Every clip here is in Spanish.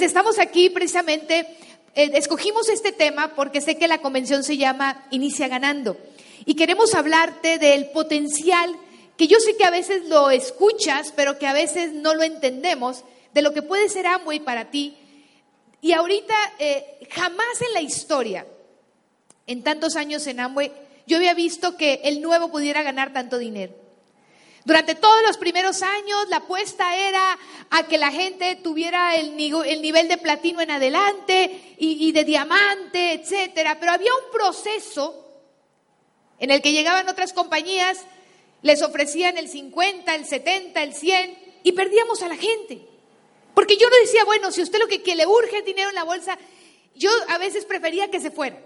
Estamos aquí precisamente, eh, escogimos este tema porque sé que la convención se llama Inicia ganando y queremos hablarte del potencial que yo sé que a veces lo escuchas, pero que a veces no lo entendemos, de lo que puede ser Amway para ti. Y ahorita, eh, jamás en la historia, en tantos años en Amway, yo había visto que el nuevo pudiera ganar tanto dinero. Durante todos los primeros años la apuesta era a que la gente tuviera el, nivel de platino en adelante y, de diamante, etcétera. Pero había un proceso en el que llegaban otras compañías, les ofrecían el 50, el 70, el 100 y perdíamos a la gente. Porque yo no decía, bueno, si usted lo que, que le urge es dinero en la bolsa, yo a veces prefería que se fuera.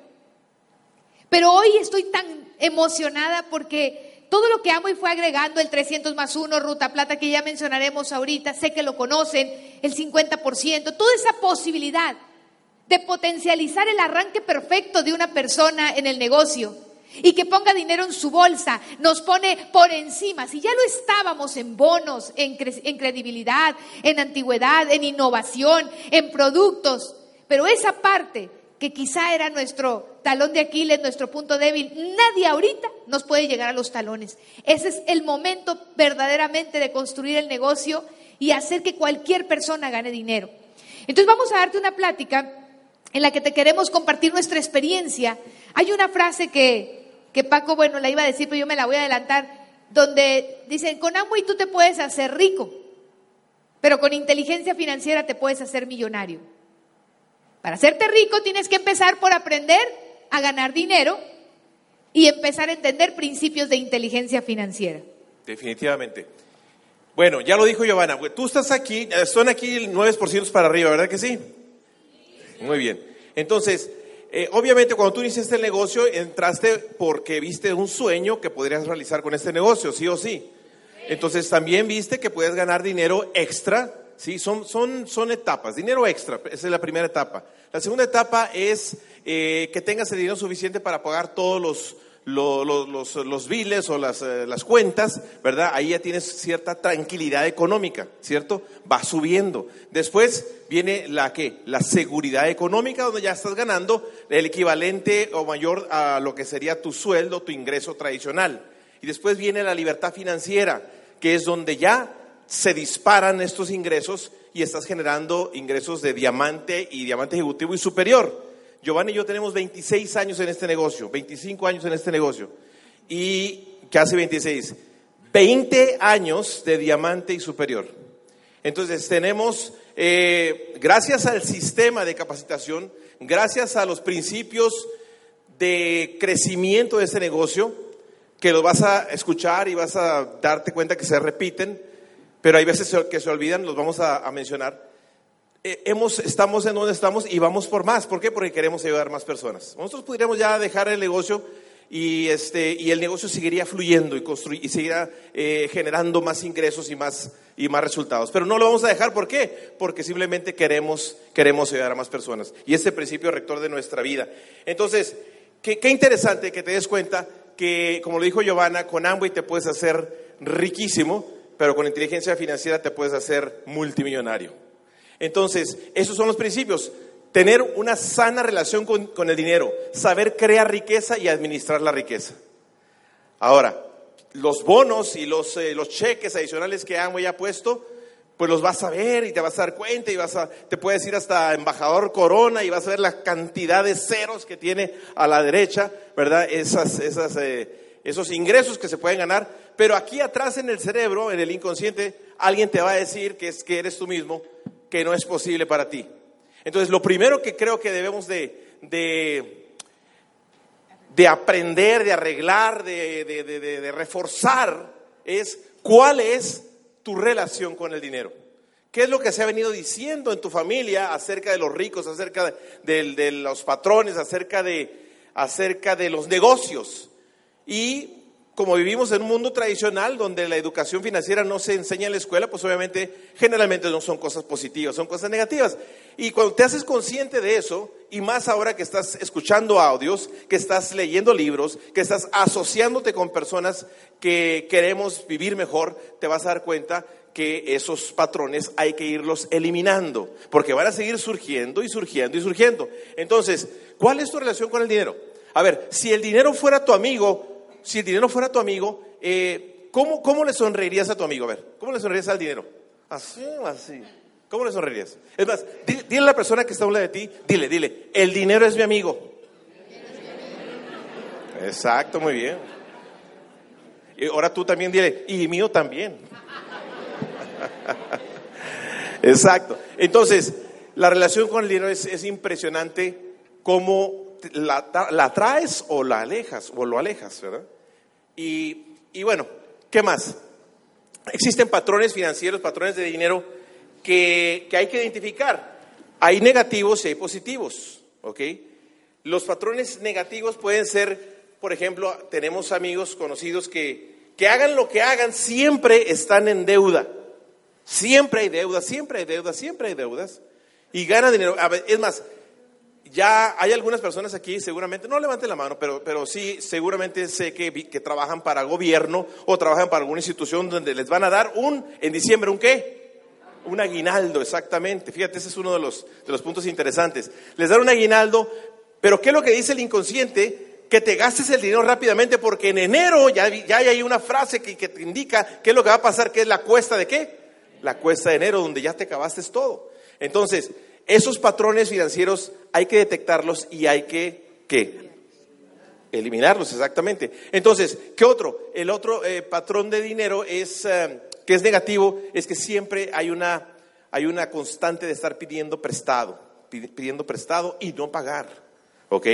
Pero hoy estoy tan emocionada porque todo lo que amo y fue agregando el 300 más 1, Ruta Plata, que ya mencionaremos ahorita, sé que lo conocen, el 50%, toda esa posibilidad de potencializar el arranque perfecto de una persona en el negocio y que ponga dinero en su bolsa, nos pone por encima. Si ya lo estábamos en bonos, en, en credibilidad, en antigüedad, en innovación, en productos, pero esa parte que quizá era nuestro talón de Aquiles, nuestro punto débil, nadie ahorita nos puede llegar a los talones. Ese es el momento verdaderamente de construir el negocio y hacer que cualquier persona gane dinero. Entonces vamos a darte una plática en la que te queremos compartir nuestra experiencia. Hay una frase que, que Paco, bueno, la iba a decir, pero yo me la voy a adelantar, donde dicen, con y tú te puedes hacer rico, pero con inteligencia financiera te puedes hacer millonario. Para hacerte rico tienes que empezar por aprender a ganar dinero y empezar a entender principios de inteligencia financiera. Definitivamente. Bueno, ya lo dijo Giovanna, tú estás aquí, eh, son aquí el 9% para arriba, ¿verdad que sí? Muy bien. Entonces, eh, obviamente cuando tú iniciaste el negocio, entraste porque viste un sueño que podrías realizar con este negocio, sí o sí. Entonces también viste que puedes ganar dinero extra ¿sí? Son, son, son etapas, dinero extra, esa es la primera etapa. La segunda etapa es eh, que tengas el dinero suficiente para pagar todos los, los, los, biles o las, eh, las, cuentas, ¿verdad? Ahí ya tienes cierta tranquilidad económica, ¿cierto? Va subiendo. Después viene la que la seguridad económica, donde ya estás ganando el equivalente o mayor a lo que sería tu sueldo, tu ingreso tradicional. Y después viene la libertad financiera, que es donde ya se disparan estos ingresos y estás generando ingresos de diamante y diamante ejecutivo y superior. Giovanni y yo tenemos 26 años en este negocio, 25 años en este negocio y casi 26, 20 años de diamante y superior. Entonces tenemos, eh, gracias al sistema de capacitación, gracias a los principios de crecimiento de este negocio, que los vas a escuchar y vas a darte cuenta que se repiten, pero hay veces que se olvidan, los vamos a, mencionar. Eh, hemos, estamos en donde estamos y vamos por más. ¿Por qué? Porque queremos ayudar a más personas. Nosotros podríamos ya dejar el negocio y, este, y el negocio seguiría fluyendo y, construir, y seguirá eh, generando más ingresos y más, y más resultados. Pero no lo vamos a dejar, ¿por qué? Porque simplemente queremos, queremos ayudar a más personas. Y ese principio rector de nuestra vida. Entonces, qué, qué interesante que te des cuenta que, como lo dijo Giovanna, con Amway te puedes hacer riquísimo pero con inteligencia financiera te puedes hacer multimillonario. Entonces, esos son los principios. Tener una sana relación con, el dinero, saber crear riqueza y administrar la riqueza. Ahora, los bonos y los, eh, los cheques adicionales que ya ha puesto, pues los vas a ver y te vas a dar cuenta y vas a, te puedes ir hasta embajador Corona y vas a ver la cantidad de ceros que tiene a la derecha, ¿verdad? Esas, esas, eh, esos ingresos que se pueden ganar pero aquí atrás en el cerebro, en el inconsciente, alguien te va a decir que es que eres tú mismo, que no es posible para ti. Entonces, lo primero que creo que debemos de, de, aprender, de arreglar, de, de, reforzar, es cuál es tu relación con el dinero. ¿Qué es lo que se ha venido diciendo en tu familia acerca de los ricos, acerca de, los patrones, acerca de, acerca de los negocios? Y como vivimos en un mundo tradicional donde la educación financiera no se enseña en la escuela, pues obviamente generalmente no son cosas positivas, son cosas negativas. Y cuando te haces consciente de eso, y más ahora que estás escuchando audios, que estás leyendo libros, que estás asociándote con personas que queremos vivir mejor, te vas a dar cuenta que esos patrones hay que irlos eliminando, porque van a seguir surgiendo y surgiendo y surgiendo. Entonces, ¿cuál es tu relación con el dinero? A ver, si el dinero fuera tu amigo, si el dinero fuera tu amigo, eh, ¿cómo, ¿cómo le sonreirías a tu amigo? A ver, ¿cómo le sonreirías al dinero? Así así. ¿Cómo le sonreirías? Es más, dile, a la persona que está a un de ti, dile, dile, el dinero es mi amigo. Exacto, muy bien. Y ahora tú también dile, y mío también. Exacto. Entonces, la relación con el dinero es, impresionante cómo la, la, traes o la alejas, o lo alejas, ¿verdad? Y, y bueno, ¿qué más? Existen patrones financieros, patrones de dinero que, que hay que identificar. Hay negativos y hay positivos. Los patrones negativos pueden ser, por ejemplo, tenemos amigos conocidos que, que hagan lo que hagan, siempre están en deuda. Siempre hay deudas, siempre hay deudas, siempre hay deudas. Y gana dinero. Es más, ya hay algunas personas aquí, seguramente, no levanten la mano, pero, pero sí, seguramente sé que, que trabajan para gobierno o trabajan para alguna institución donde les van a dar un, en diciembre, ¿un qué? Un aguinaldo, exactamente. Fíjate, ese es uno de los, de los puntos interesantes. Les dan un aguinaldo, pero ¿qué es lo que dice el inconsciente? que te gastes el dinero rápidamente porque en enero ya, ya hay una frase que, que, te indica qué es lo que va a pasar, que es la cuesta de qué? la cuesta de enero, donde ya te acabaste todo. Entonces, esos patrones financieros hay que detectarlos y hay que. Eliminarlos, exactamente. Entonces, ¿qué otro? El otro eh, patrón de dinero es, eh, que es negativo, es que siempre hay una, hay una constante de estar pidiendo prestado, pidiendo prestado y no pagar. ¿Ok?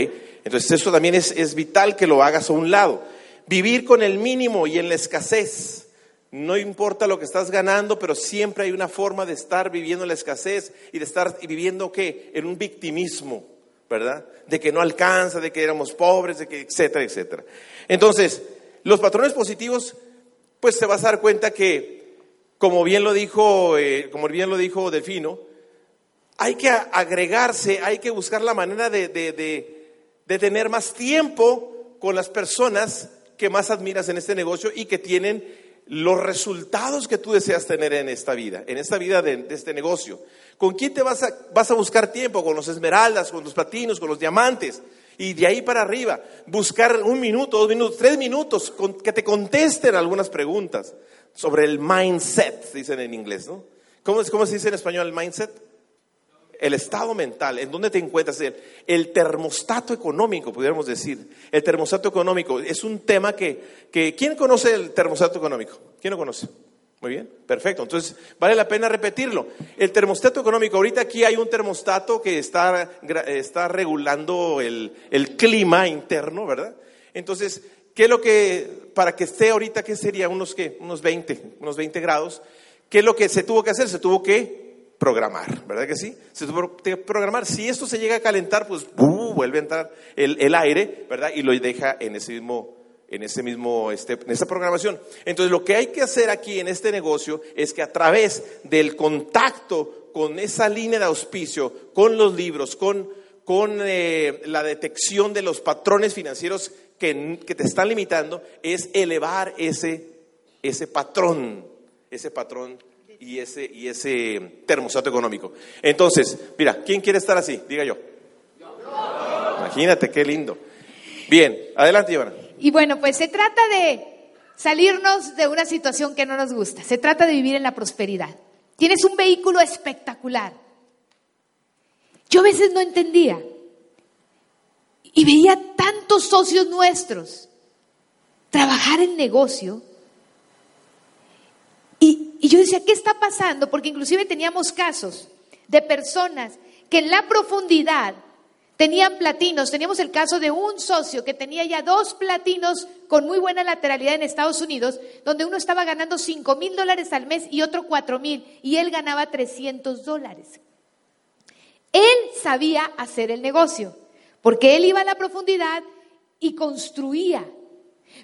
Entonces, eso también es, es vital que lo hagas a un lado. Vivir con el mínimo y en la escasez. No importa lo que estás ganando, pero siempre hay una forma de estar viviendo la escasez y de estar viviendo qué? En un victimismo, ¿verdad? De que no alcanza, de que éramos pobres, de que etcétera, etcétera. Entonces, los patrones positivos, pues te vas a dar cuenta que, como bien lo dijo, eh, como bien lo dijo Delfino, hay que agregarse, hay que buscar la manera de, de tener más tiempo con las personas que más admiras en este negocio y que tienen los resultados que tú deseas tener en esta vida, en esta vida de, este negocio. ¿Con quién te vas a, vas a buscar tiempo? ¿Con los esmeraldas, con los platinos, con los diamantes? Y de ahí para arriba, buscar un minuto, dos minutos, tres minutos, que te contesten algunas preguntas sobre el mindset, dicen en inglés, ¿no? ¿Cómo, ¿Cómo se dice en español el mindset? El estado mental, en dónde te encuentras, el, termostato económico, pudiéramos decir. El termostato económico es un tema que, que, ¿quién conoce el termostato económico? ¿Quién lo conoce? Muy bien, perfecto. Entonces, vale la pena repetirlo. El termostato económico, ahorita aquí hay un termostato que está, está regulando el, el clima interno, ¿verdad? Entonces, ¿qué es lo que, para que esté ahorita, qué sería? Unos, ¿qué? Unos 20, unos 20 grados. ¿Qué es lo que se tuvo que hacer? Se tuvo que programar, ¿verdad que sí? Tuvo que programar. Si esto se llega a calentar, pues vuelve a entrar el, aire, ¿verdad? Y lo deja en ese mismo, en ese mismo, este, en esa programación. Entonces, lo que hay que hacer aquí en este negocio es que a través del contacto con esa línea de auspicio, con los libros, con, con eh, la detección de los patrones financieros que, que te están limitando, es elevar ese, ese patrón, ese patrón y ese, y ese termostato económico. Entonces, mira, ¿quién quiere estar así? Diga yo. Imagínate qué lindo. Bien, adelante, Ivana. Y bueno, pues se trata de salirnos de una situación que no nos gusta. Se trata de vivir en la prosperidad. Tienes un vehículo espectacular. Yo a veces no entendía. Y veía tantos socios nuestros trabajar en negocio y yo decía, ¿qué está pasando? Porque inclusive teníamos casos de personas que en la profundidad tenían platinos. Teníamos el caso de un socio que tenía ya dos platinos con muy buena lateralidad en Estados Unidos, donde uno estaba ganando 5 mil dólares al mes y otro 4 mil, y él ganaba 300 dólares. Él sabía hacer el negocio, porque él iba a la profundidad y construía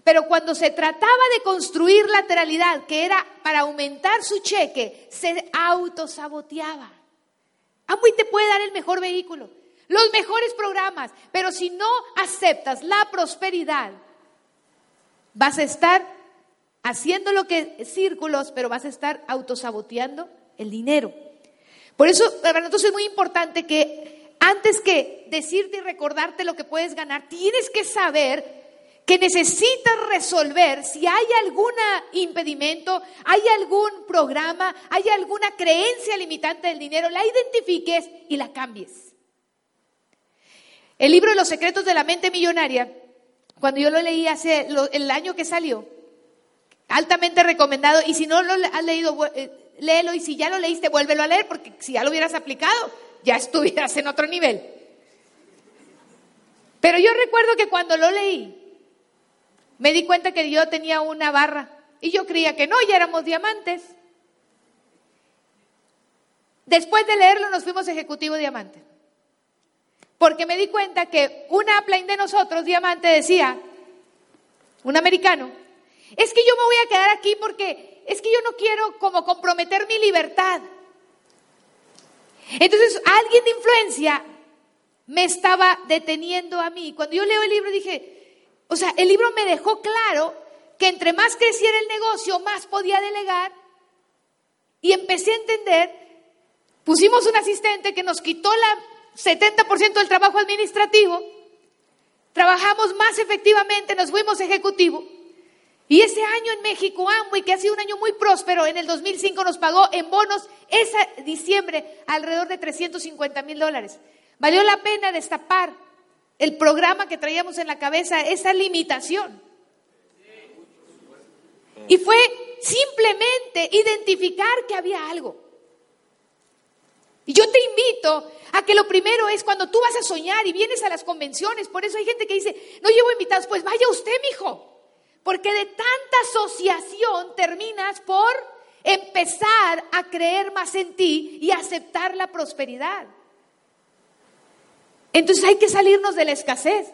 pero cuando se trataba de construir lateralidad, que era para aumentar su cheque, se autosaboteaba. Amway te puede dar el mejor vehículo, los mejores programas, pero si no aceptas la prosperidad, vas a estar haciendo lo que círculos, pero vas a estar autosaboteando el dinero. Por eso, para nosotros es muy importante que antes que decirte y recordarte lo que puedes ganar, tienes que saber que necesitas resolver si hay algún impedimento, hay algún programa, hay alguna creencia limitante del dinero, la identifiques y la cambies. El libro los secretos de la mente millonaria, cuando yo lo leí hace el año que salió, altamente recomendado, y si no lo has leído, eh, léelo, y si ya lo leíste, vuélvelo a leer, porque si ya lo hubieras aplicado, ya estuvieras en otro nivel. Pero yo recuerdo que cuando lo leí, me di cuenta que yo tenía una barra y yo creía que no, ya éramos diamantes. Después de leerlo nos fuimos ejecutivo diamante. Porque me di cuenta que una upline de nosotros, diamante, decía, un americano, es que yo me voy a quedar aquí porque es que yo no quiero como comprometer mi libertad. Entonces alguien de influencia me estaba deteniendo a mí. Cuando yo leo el libro dije, o sea, el libro me dejó claro que entre más creciera el negocio, más podía delegar. Y empecé a entender, pusimos un asistente que nos quitó la 70% del trabajo administrativo, trabajamos más efectivamente, nos fuimos ejecutivo. Y ese año en México, Amway, que ha sido un año muy próspero, en el 2005 nos pagó en bonos ese diciembre alrededor de 350 mil dólares. Valió la pena destapar el programa que traíamos en la cabeza, esa limitación. Y fue simplemente identificar que había algo. Y yo te invito a que lo primero es cuando tú vas a soñar y vienes a las convenciones, por eso hay gente que dice, no llevo invitados, pues vaya usted, mijo. Porque de tanta asociación terminas por empezar a creer más en ti y aceptar la prosperidad. Entonces hay que salirnos de la escasez.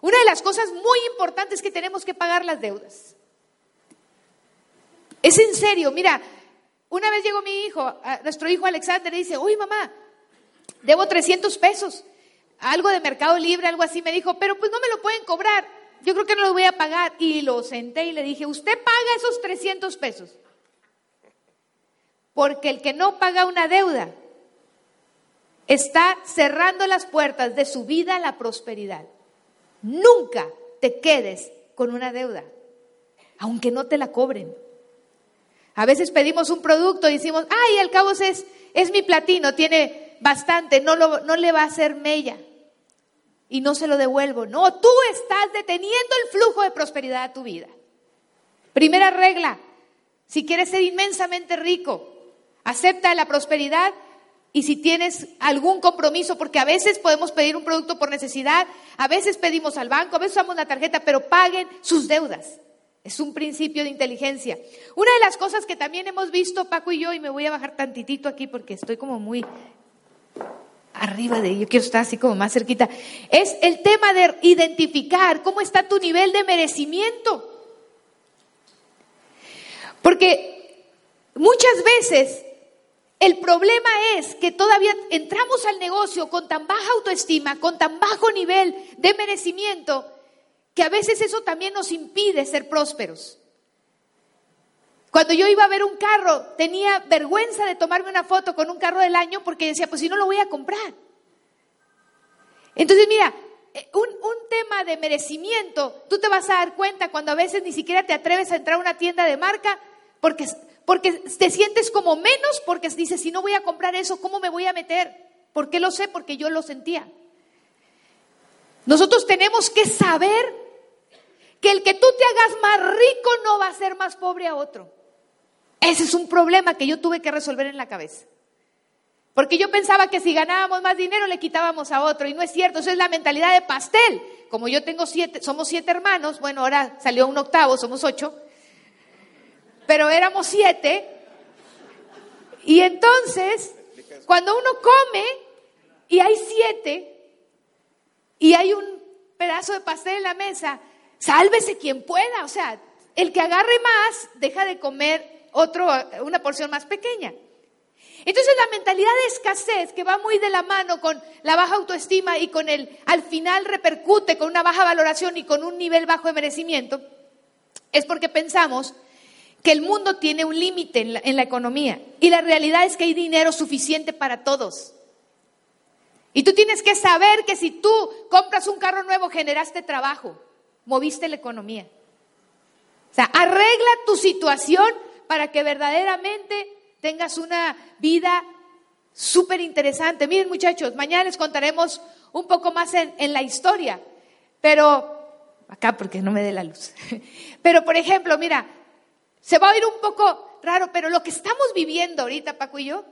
Una de las cosas muy importantes es que tenemos que pagar las deudas. Es en serio, mira, una vez llegó mi hijo, nuestro hijo Alexander, y dice, uy mamá, debo 300 pesos, algo de Mercado Libre, algo así, me dijo, pero pues no me lo pueden cobrar, yo creo que no lo voy a pagar. Y lo senté y le dije, usted paga esos 300 pesos, porque el que no paga una deuda está cerrando las puertas de su vida a la prosperidad. Nunca te quedes con una deuda, aunque no te la cobren. A veces pedimos un producto y decimos, ay, al cabo es, es mi platino, tiene bastante, no, lo, no le va a hacer mella y no se lo devuelvo. No, tú estás deteniendo el flujo de prosperidad a tu vida. Primera regla, si quieres ser inmensamente rico, acepta la prosperidad y si tienes algún compromiso, porque a veces podemos pedir un producto por necesidad, a veces pedimos al banco, a veces usamos la tarjeta, pero paguen sus deudas. Es un principio de inteligencia. Una de las cosas que también hemos visto, Paco y yo, y me voy a bajar tantitito aquí porque estoy como muy arriba de yo quiero estar así como más cerquita, es el tema de identificar cómo está tu nivel de merecimiento. Porque muchas veces el problema es que todavía entramos al negocio con tan baja autoestima, con tan bajo nivel de merecimiento, que a veces eso también nos impide ser prósperos. Cuando yo iba a ver un carro, tenía vergüenza de tomarme una foto con un carro del año porque decía, pues si no lo voy a comprar. Entonces, mira, eh, un, un, tema de merecimiento, tú te vas a dar cuenta cuando a veces ni siquiera te atreves a entrar a una tienda de marca porque porque te sientes como menos, porque dices, si no voy a comprar eso, ¿cómo me voy a meter? ¿Por qué lo sé? Porque yo lo sentía. Nosotros tenemos que saber que el que tú te hagas más rico no va a ser más pobre a otro. Ese es un problema que yo tuve que resolver en la cabeza. Porque yo pensaba que si ganábamos más dinero le quitábamos a otro y no es cierto, eso es la mentalidad de pastel. Como yo tengo siete, somos siete hermanos, bueno, ahora salió un octavo, somos ocho pero éramos siete. Y entonces, cuando uno come y hay siete y hay un pedazo de pastel en la mesa, sálvese quien pueda. O sea, el que agarre más deja de comer otro, una porción más pequeña. Entonces la mentalidad de escasez que va muy de la mano con la baja autoestima y con el, al final repercute con una baja valoración y con un nivel bajo de merecimiento, es porque pensamos que el mundo tiene un límite en la, economía y la realidad es que hay dinero suficiente para todos. Y tú tienes que saber que si tú compras un carro nuevo, generaste trabajo, moviste la economía. O sea, arregla tu situación para que verdaderamente tengas una vida súper interesante. Miren muchachos, mañana les contaremos un poco más en, en, la historia, pero acá porque no me dé la luz. Pero por ejemplo, mira, se va a oír un poco raro, pero lo que estamos viviendo ahorita, Paco y yo,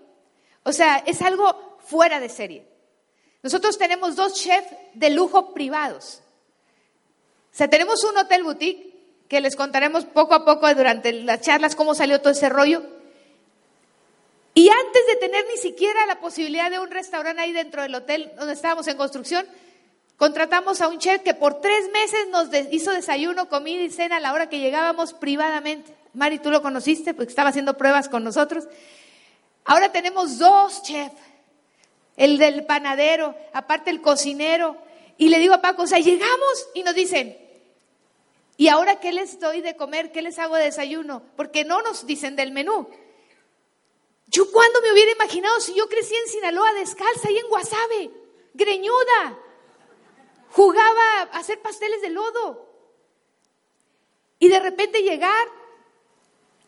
o sea, es algo fuera de serie. Nosotros tenemos dos chefs de lujo privados. O sea, tenemos un hotel boutique que les contaremos poco a poco durante las charlas cómo salió todo ese rollo. Y antes de tener ni siquiera la posibilidad de un restaurante ahí dentro del hotel donde estábamos en construcción, contratamos a un chef que por tres meses nos hizo desayuno, comida y cena a la hora que llegábamos privadamente. Mari, tú lo conociste porque estaba haciendo pruebas con nosotros. Ahora tenemos dos chefs, el del panadero, aparte el cocinero. Y le digo a Paco, o sea, llegamos y nos dicen, ¿y ahora qué les doy de comer? ¿Qué les hago de desayuno? Porque no nos dicen del menú. Yo cuando me hubiera imaginado si yo crecí en Sinaloa descalza y en Guasave, greñuda, jugaba a hacer pasteles de lodo. Y de repente llegar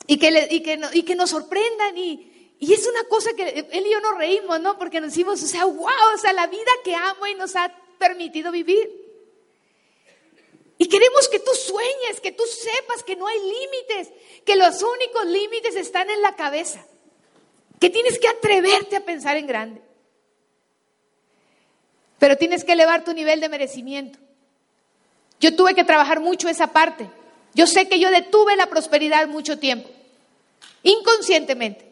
y que, y que, y que nos sorprendan y, y es una cosa que él y yo nos reímos, ¿no? Porque nos decimos, o sea, wow, o sea, la vida que amo y nos ha permitido vivir. Y queremos que tú sueñes, que tú sepas que no hay límites, que los únicos límites están en la cabeza, que tienes que atreverte a pensar en grande. Pero tienes que elevar tu nivel de merecimiento. Yo tuve que trabajar mucho esa parte. Yo sé que yo detuve la prosperidad mucho tiempo, inconscientemente.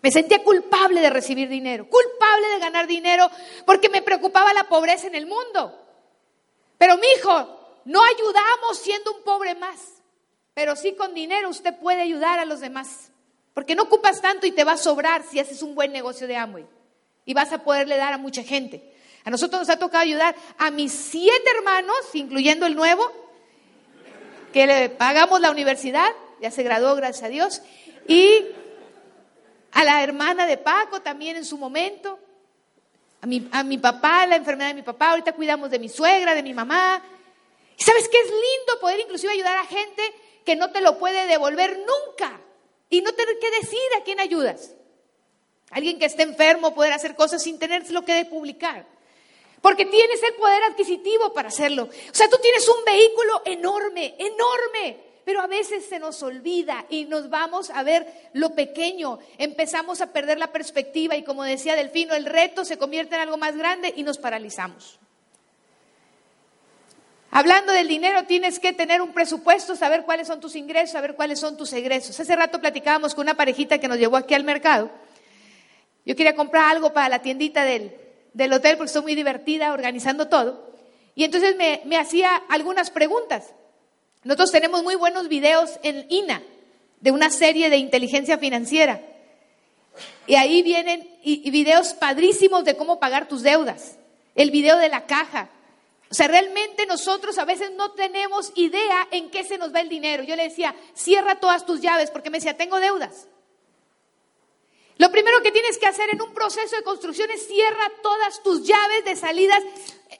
Me sentía culpable de recibir dinero, culpable de ganar dinero, porque me preocupaba la pobreza en el mundo. Pero mi hijo, no ayudamos siendo un pobre más, pero sí con dinero usted puede ayudar a los demás. Porque no ocupas tanto y te va a sobrar si haces un buen negocio de Amway. Y vas a poderle dar a mucha gente. A nosotros nos ha tocado ayudar a mis siete hermanos, incluyendo el nuevo, que le pagamos la universidad, ya se graduó, gracias a Dios, y a la hermana de Paco también en su momento, a mi, a mi papá, la enfermedad de mi papá, ahorita cuidamos de mi suegra, de mi mamá, ¿Y sabes qué es lindo poder inclusive ayudar a gente que no te lo puede devolver nunca y no tener que decir a quién ayudas? Alguien que esté enfermo, poder hacer cosas sin tener lo que publicar. Porque tienes el poder adquisitivo para hacerlo. O sea, tú tienes un vehículo enorme, enorme, pero a veces se nos olvida y nos vamos a ver lo pequeño. Empezamos a perder la perspectiva y como decía Delfino, el reto se convierte en algo más grande y nos paralizamos. Hablando del dinero, tienes que tener un presupuesto, saber cuáles son tus ingresos, saber cuáles son tus egresos. Hace rato platicábamos con una parejita que nos llevó aquí al mercado. Yo quería comprar algo para la tiendita del, del hotel porque estoy muy divertida organizando todo. Y entonces me, me hacía algunas preguntas. Nosotros tenemos muy buenos videos en INA de una serie de inteligencia financiera. Y ahí vienen videos padrísimos de cómo pagar tus deudas. El video de la caja, o sea, realmente nosotros a veces no tenemos idea en qué se nos va el dinero. Yo le decía, cierra todas tus llaves porque me decía, tengo deudas. Lo primero que tienes que hacer en un proceso de construcción es cierra todas tus llaves de salidas.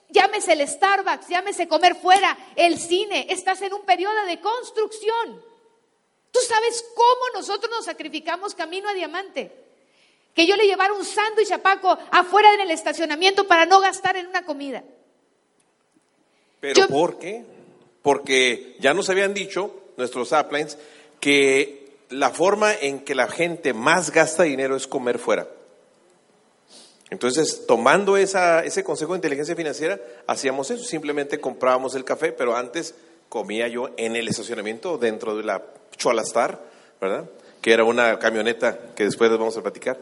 Llámese el Starbucks, llámese comer fuera, el cine. Estás en un periodo de construcción. Tú sabes cómo nosotros nos sacrificamos camino a diamante. Que yo le llevara un sándwich a Paco afuera en el estacionamiento para no gastar en una comida. ¿Pero por qué? Porque ya nos habían dicho nuestros uplines que la forma en que la gente más gasta dinero es comer fuera. Entonces, tomando esa, ese consejo de inteligencia financiera, hacíamos eso, simplemente comprábamos el café, pero antes comía yo en el estacionamiento dentro de la Cholastar, ¿verdad? Que era una camioneta que después les vamos a platicar.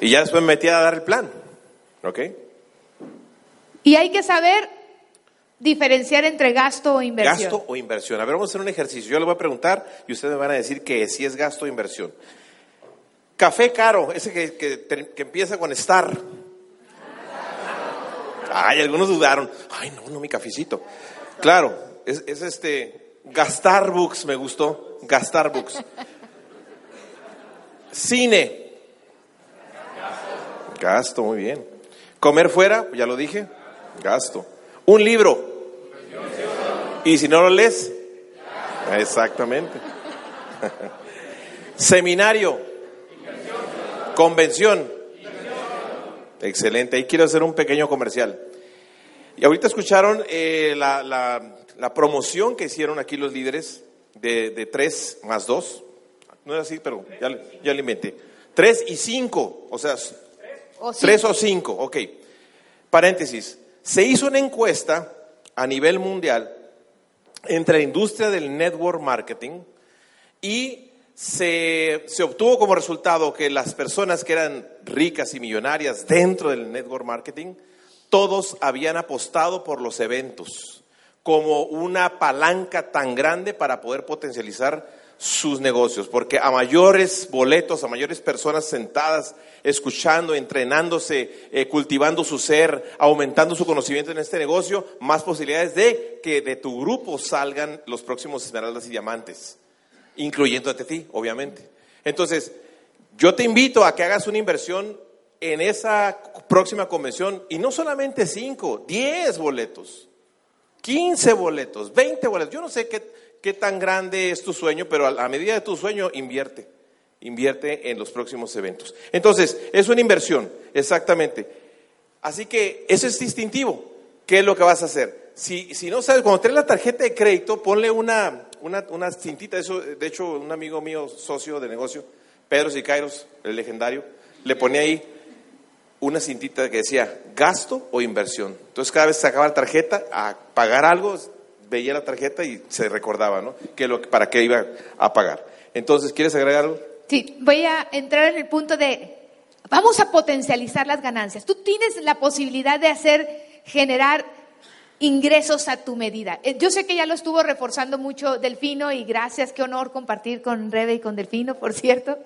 Y ya después me metía a dar el plan, ¿ok? Y hay que saber diferenciar entre gasto o inversión. Gasto o inversión. A ver, vamos a hacer un ejercicio. Yo le voy a preguntar y ustedes me van a decir que si es gasto o inversión. Café caro, ese que, que, empieza con Star. Ay, algunos dudaron. Ay, no, no, mi cafecito. Claro, es, es este Gastar books, me gustó. Gastar books. Cine. Gasto, muy bien. Comer fuera, ya lo dije. Gasto. Un libro. Y si no lo lees, exactamente. Seminario. Convención. Excelente. Ahí quiero hacer un pequeño comercial. Y ahorita escucharon eh, la, la, promoción que hicieron aquí los líderes de, de 3 más 2. No era así, pero ya, ya lo inventé. 3 y 5, o sea, 3 o 5, ok. Paréntesis. Se hizo una encuesta a nivel mundial entre la industria del network marketing y se, se, obtuvo como resultado que las personas que eran ricas y millonarias dentro del network marketing, todos habían apostado por los eventos como una palanca tan grande para poder potencializar sus negocios, porque a mayores boletos, a mayores personas sentadas, escuchando, entrenándose, eh, cultivando su ser, aumentando su conocimiento en este negocio, más posibilidades de que de tu grupo salgan los próximos esmeraldas y diamantes, incluyendo a ti, obviamente. Entonces, yo te invito a que hagas una inversión en esa próxima convención, y no solamente 5, 10 boletos, 15 boletos, 20 boletos, yo no sé qué qué tan grande es tu sueño, pero a, medida de tu sueño invierte, invierte en los próximos eventos. Entonces, es una inversión, exactamente. Así que eso es distintivo. ¿Qué es lo que vas a hacer? Si, si no sabes, cuando traes la tarjeta de crédito, ponle una, una, una cintita, eso, de hecho, un amigo mío, socio de negocio, Pedro Sicairos, el legendario, le ponía ahí una cintita que decía gasto o inversión. Entonces cada vez sacaba la tarjeta a pagar algo, veía la tarjeta y se recordaba, ¿no? Que lo, para qué iba a pagar. Entonces, ¿quieres agregar algo? Sí, voy a entrar en el punto de, vamos a potencializar las ganancias. Tú tienes la posibilidad de hacer, generar ingresos a tu medida. Eh, yo sé que ya lo estuvo reforzando mucho Delfino y gracias, qué honor compartir con Rebe y con Delfino, por cierto.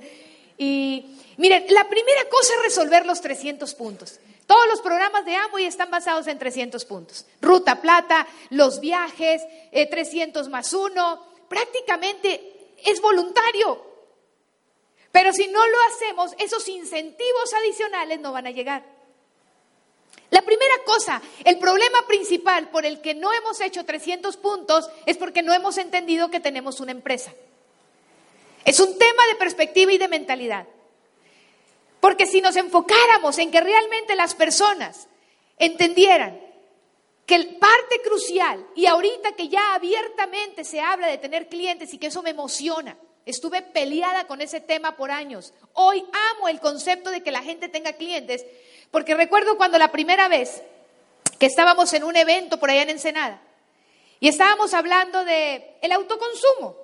Y miren, la primera cosa es resolver los 300 puntos. Todos los programas de Amway están basados en 300 puntos. Ruta Plata, los viajes, 300 eh, más uno, prácticamente es voluntario. Pero si no lo hacemos, esos incentivos adicionales no van a llegar. La primera cosa, el problema principal por el que no hemos hecho 300 puntos es porque no hemos entendido que tenemos una empresa. Es un tema de perspectiva y de mentalidad. Porque si nos enfocáramos en que realmente las personas entendieran que parte crucial, y ahorita que ya abiertamente se habla de tener clientes y que eso me emociona, estuve peleada con ese tema por años, hoy amo el concepto de que la gente tenga clientes, porque recuerdo cuando la primera vez que estábamos en un evento por allá en Ensenada, y estábamos hablando de el autoconsumo,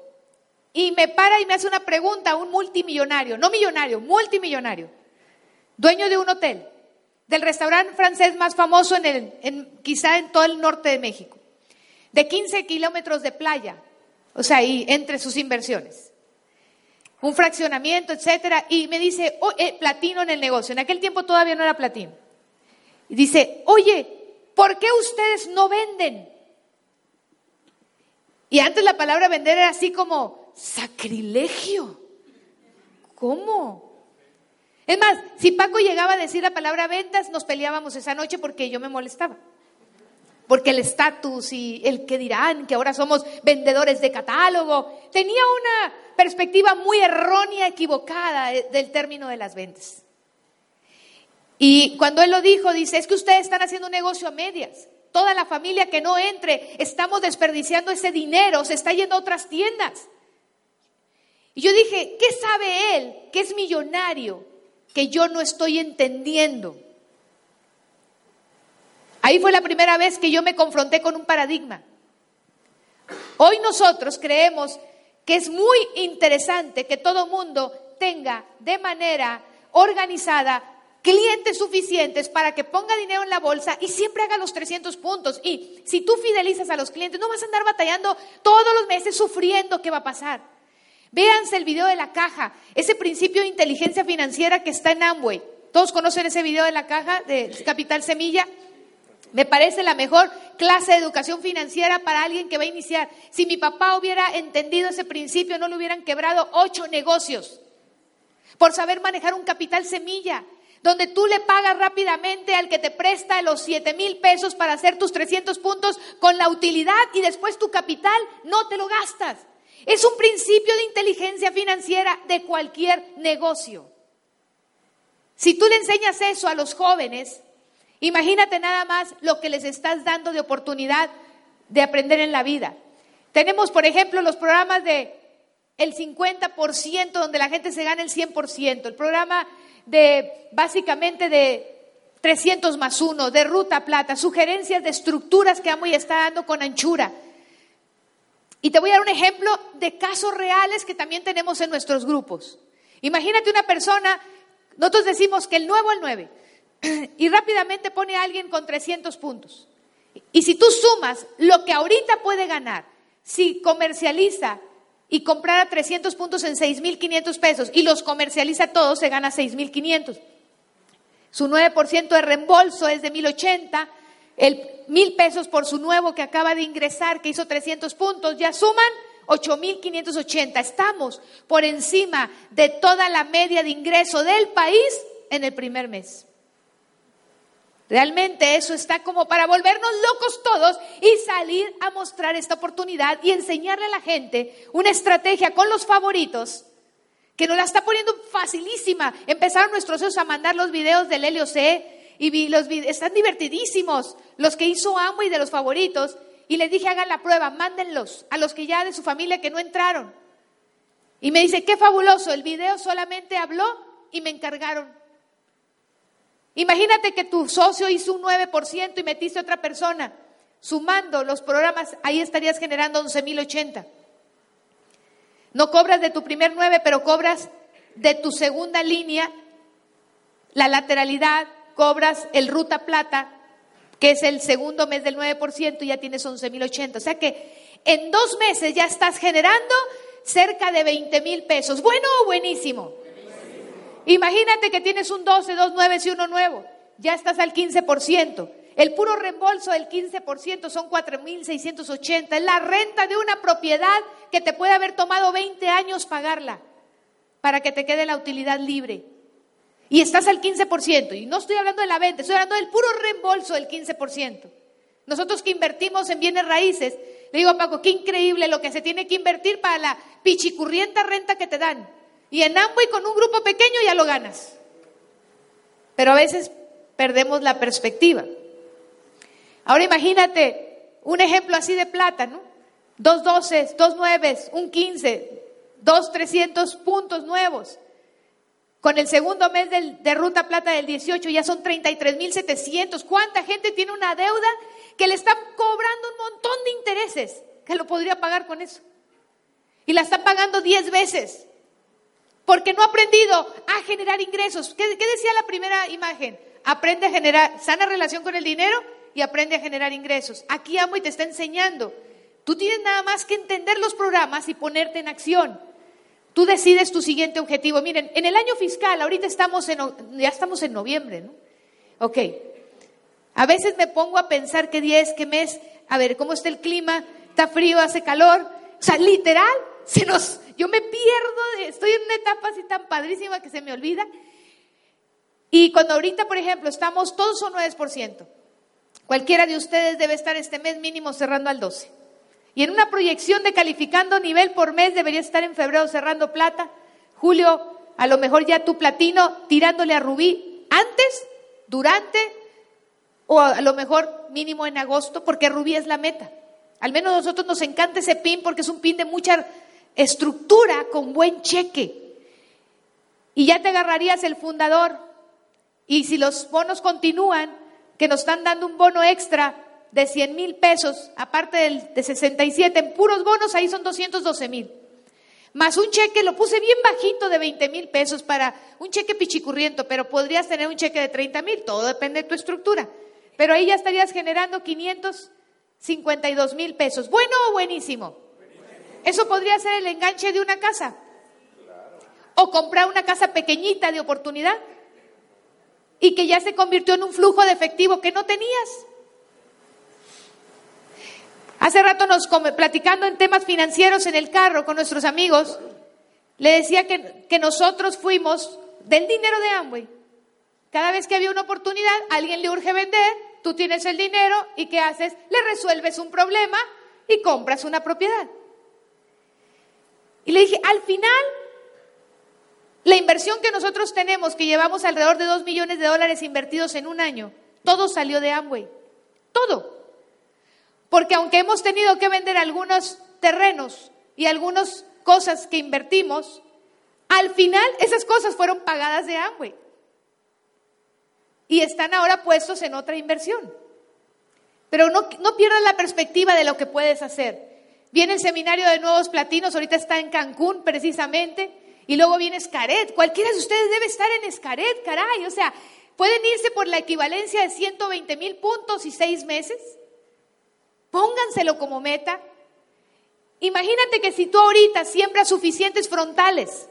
y me para y me hace una pregunta un multimillonario, no millonario, multimillonario dueño de un hotel, del restaurante francés más famoso en el, quizá en todo el norte de México, de 15 kilómetros de playa, o sea, y entre sus inversiones, un fraccionamiento, etcétera, y me dice, oh, eh, platino en el negocio, en aquel tiempo todavía no era platino, y dice, oye, ¿por qué ustedes no venden? Y antes la palabra vender era así como sacrilegio. ¿Cómo? Es más, si Paco llegaba a decir la palabra ventas, nos peleábamos esa noche porque yo me molestaba. Porque el estatus y el que dirán que ahora somos vendedores de catálogo, tenía una perspectiva muy errónea, equivocada del término de las ventas. Y cuando él lo dijo, dice, es que ustedes están haciendo un negocio a medias. Toda la familia que no entre, estamos desperdiciando ese dinero, se está yendo a otras tiendas. Y yo dije, ¿qué sabe él que es millonario que yo no estoy entendiendo. Ahí fue la primera vez que yo me confronté con un paradigma. Hoy nosotros creemos que es muy interesante que todo mundo tenga de manera organizada clientes suficientes para que ponga dinero en la bolsa y siempre haga los 300 puntos. Y si tú fidelizas a los clientes, no vas a andar batallando todos los meses sufriendo qué va a pasar. Véanse el video de la caja, ese principio de inteligencia financiera que está en Amway. ¿Todos conocen ese video de la caja de Capital Semilla? Me parece la mejor clase de educación financiera para alguien que va a iniciar. Si mi papá hubiera entendido ese principio, no le hubieran quebrado ocho negocios por saber manejar un capital semilla, donde tú le pagas rápidamente al que te presta los 7 mil pesos para hacer tus 300 puntos con la utilidad y después tu capital no te lo gastas. Es un principio de inteligencia financiera de cualquier negocio. Si tú le enseñas eso a los jóvenes, imagínate nada más lo que les estás dando de oportunidad de aprender en la vida. Tenemos, por ejemplo, los programas de el 50% donde la gente se gana el 100%, el programa de básicamente de 300 más 1, de ruta plata, sugerencias de estructuras que Amo y está dando con anchura. Y te voy a dar un ejemplo de casos reales que también tenemos en nuestros grupos. Imagínate una persona, nosotros decimos que el nuevo el 9, y rápidamente pone a alguien con 300 puntos. Y si tú sumas lo que ahorita puede ganar, si comercializa y comprara 300 puntos en 6.500 pesos y los comercializa todos, se gana 6.500. Su 9% de reembolso es de 1.080, el 1.000 pesos por su nuevo que acaba de ingresar, que hizo 300 puntos, ya suman 8.580. Estamos por encima de toda la media de ingreso del país en el primer mes. Realmente eso está como para volvernos locos todos y salir a mostrar esta oportunidad y enseñarle a la gente una estrategia con los favoritos que nos la está poniendo facilísima. Empezaron nuestros socios a mandar los videos del Helio C y los están divertidísimos, los que hizo Amo y de los favoritos. Y les dije, hagan la prueba, mándenlos a los que ya de su familia que no entraron. Y me dice, qué fabuloso, el video solamente habló y me encargaron Imagínate que tu socio hizo un 9% y metiste a otra persona. Sumando los programas, ahí estarías generando 11.080. No cobras de tu primer 9, pero cobras de tu segunda línea la lateralidad, cobras el ruta plata, que es el segundo mes del 9%, y ya tienes 11.080. O sea que en dos meses ya estás generando cerca de 20 mil pesos. ¿Bueno o buenísimo? Imagínate que tienes un 12, dos 9 y uno nuevo. Ya estás al 15%. El puro reembolso del 15% son 4.680. Es la renta de una propiedad que te puede haber tomado 20 años pagarla para que te quede la utilidad libre. Y estás al 15%. Y no estoy hablando de la venta, estoy hablando del puro reembolso del 15%. Nosotros que invertimos en bienes raíces, le digo a Paco, qué increíble lo que se tiene que invertir para la pichicurrienta renta que te dan. Y en y con un grupo pequeño ya lo ganas. Pero a veces perdemos la perspectiva. Ahora imagínate un ejemplo así de plata, ¿no? Dos doces, dos nueves, un quince, dos trescientos puntos nuevos. Con el segundo mes de ruta plata del 18 ya son 33.700. ¿Cuánta gente tiene una deuda que le está cobrando un montón de intereses? Que lo podría pagar con eso. Y la está pagando 10 veces porque no ha aprendido a generar ingresos. ¿Qué, decía la primera imagen? Aprende a generar sana relación con el dinero y aprende a generar ingresos. Aquí amo y te está enseñando. Tú tienes nada más que entender los programas y ponerte en acción. Tú decides tu siguiente objetivo. Miren, en el año fiscal, ahorita estamos en, ya estamos en noviembre, ¿no? Ok. A veces me pongo a pensar qué día es, qué mes, a ver, ¿cómo está el clima? ¿Está frío, hace calor? O sea, literal, se nos, yo me pierdo, estoy en una etapa así tan padrísima que se me olvida. Y cuando ahorita, por ejemplo, estamos todos un 9%, cualquiera de ustedes debe estar este mes mínimo cerrando al 12%. Y en una proyección de calificando nivel por mes debería estar en febrero cerrando plata, julio a lo mejor ya tu platino tirándole a rubí antes, durante o a lo mejor mínimo en agosto, porque rubí es la meta. Al menos a nosotros nos encanta ese pin porque es un pin de mucha estructura con buen cheque. Y ya te agarrarías el fundador. Y si los bonos continúan, que nos están dando un bono extra de 100 mil pesos, aparte del, de 67, en puros bonos ahí son 212 mil. Más un cheque, lo puse bien bajito de 20 mil pesos para un cheque pichicurriento, pero podrías tener un cheque de 30 mil, todo depende de tu estructura. Pero ahí ya estarías generando 552 mil pesos. ¿Bueno o buenísimo? Eso podría ser el enganche de una casa. O comprar una casa pequeñita de oportunidad y que ya se convirtió en un flujo de efectivo que no tenías. Hace rato nos platicando en temas financieros en el carro con nuestros amigos, le decía que, que nosotros fuimos del dinero de Amway. Cada vez que había una oportunidad, alguien le urge vender, tú tienes el dinero y ¿qué haces? Le resuelves un problema y compras una propiedad. Y le dije, al final, la inversión que nosotros tenemos, que llevamos alrededor de 2 millones de dólares invertidos en un año, todo salió de Amway. Todo. Porque aunque hemos tenido que vender algunos terrenos y algunas cosas que invertimos, al final esas cosas fueron pagadas de Amway. Y están ahora puestos en otra inversión. Pero no, no pierdas la perspectiva de lo que puedes hacer. Viene el seminario de nuevos platinos, ahorita está en Cancún precisamente, y luego viene Escaret. Cualquiera de ustedes debe estar en Escaret, caray. O sea, pueden irse por la equivalencia de 120 mil puntos y seis meses. Pónganselo como meta. Imagínate que si tú ahorita siembras suficientes frontales,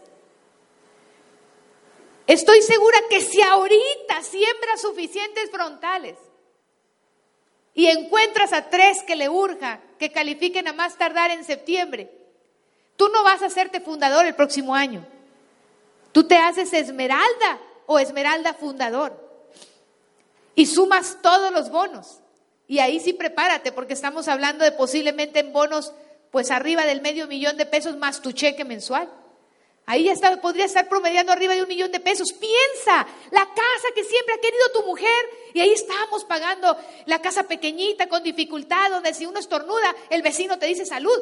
estoy segura que si ahorita siembras suficientes frontales y encuentras a tres que le urja, que califiquen a más tardar en septiembre, tú no vas a hacerte fundador el próximo año. Tú te haces esmeralda o esmeralda fundador y sumas todos los bonos. Y ahí sí prepárate, porque estamos hablando de posiblemente en bonos, pues arriba del medio millón de pesos más tu cheque mensual. Ahí ya está, podría estar promediando arriba de un millón de pesos. Piensa, la casa que siempre ha querido tu mujer, y ahí estamos pagando la casa pequeñita con dificultad, donde si uno estornuda, el vecino te dice salud.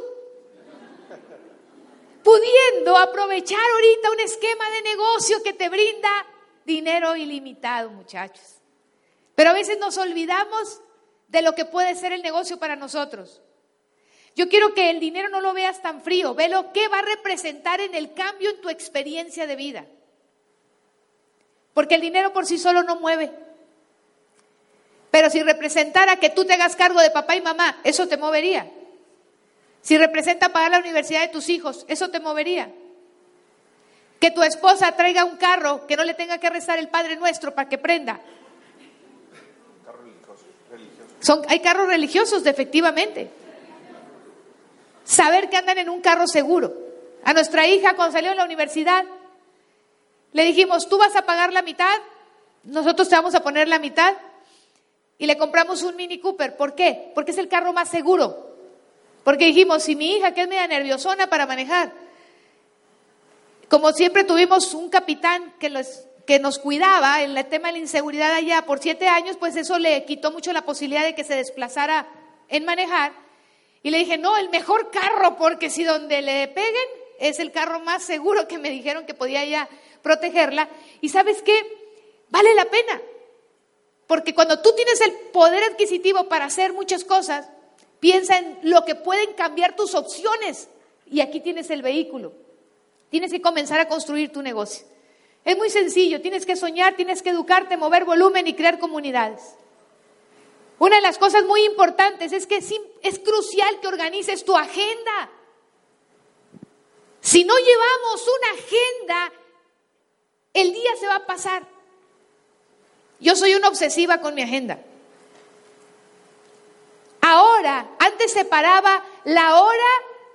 Pudiendo aprovechar ahorita un esquema de negocio que te brinda dinero ilimitado, muchachos. Pero a veces nos olvidamos de lo que puede ser el negocio para nosotros. Yo quiero que el dinero no lo veas tan frío, ve lo que va a representar en el cambio en tu experiencia de vida. Porque el dinero por sí solo no mueve. Pero si representara que tú te hagas cargo de papá y mamá, eso te movería. Si representa pagar la universidad de tus hijos, eso te movería. Que tu esposa traiga un carro que no le tenga que rezar el Padre Nuestro para que prenda, hay carros religiosos, efectivamente. Saber que andan en un carro seguro. A nuestra hija, cuando salió de la universidad, le dijimos, tú vas a pagar la mitad, nosotros te vamos a poner la mitad. Y le compramos un Mini Cooper. ¿Por qué? Porque es el carro más seguro. Porque dijimos, si mi hija, que es media nerviosona para manejar, como siempre tuvimos un capitán que nos cuidaba en el tema de la inseguridad allá por siete años, pues eso le quitó mucho la posibilidad de que se desplazara en manejar. Y le dije, no, el mejor carro, porque si donde le peguen es el carro más seguro que me dijeron que podía ya protegerla. Y sabes qué, vale la pena. Porque cuando tú tienes el poder adquisitivo para hacer muchas cosas, piensa en lo que pueden cambiar tus opciones. Y aquí tienes el vehículo. Tienes que comenzar a construir tu negocio. Es muy sencillo, tienes que soñar, tienes que educarte, mover volumen y crear comunidades. Una de las cosas muy importantes es que es, crucial que organices tu agenda. Si no llevamos una agenda, el día se va a pasar. Yo soy una obsesiva con mi agenda. Ahora, antes separaba la hora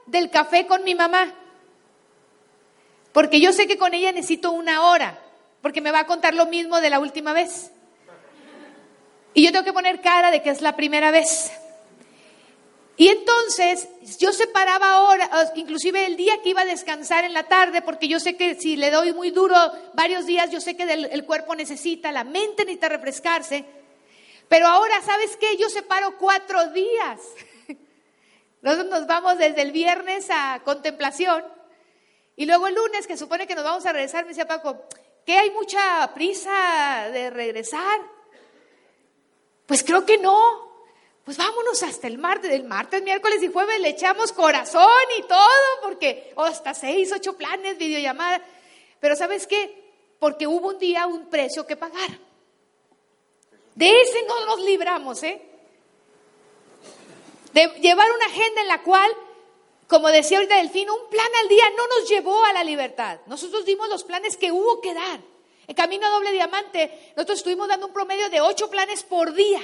del café con mi mamá. Porque yo sé que con ella necesito una hora, porque me va a contar lo mismo de la última vez. Y yo tengo que poner cara de que es la primera vez. Y entonces yo separaba ahora, inclusive el día que iba a descansar en la tarde, porque yo sé que si le doy muy duro varios días, yo sé que el cuerpo necesita, la mente necesita refrescarse. Pero ahora, ¿sabes qué? Yo separo cuatro días. Nosotros nos vamos desde el viernes a contemplación y luego el lunes, que supone que nos vamos a regresar, me decía Paco, ¿qué hay mucha prisa de regresar? Pues creo que no. Pues vámonos hasta el martes, del martes, miércoles y jueves le echamos corazón y todo, porque oh, hasta seis, ocho planes, videollamada. Pero ¿sabes qué? Porque hubo un día un precio que pagar. De ese no nos libramos, ¿eh? De llevar una agenda en la cual como decía ahorita Delfino, un plan al día no nos llevó a la libertad. Nosotros dimos los planes que hubo que dar. En Camino a Doble Diamante, nosotros estuvimos dando un promedio de ocho planes por día,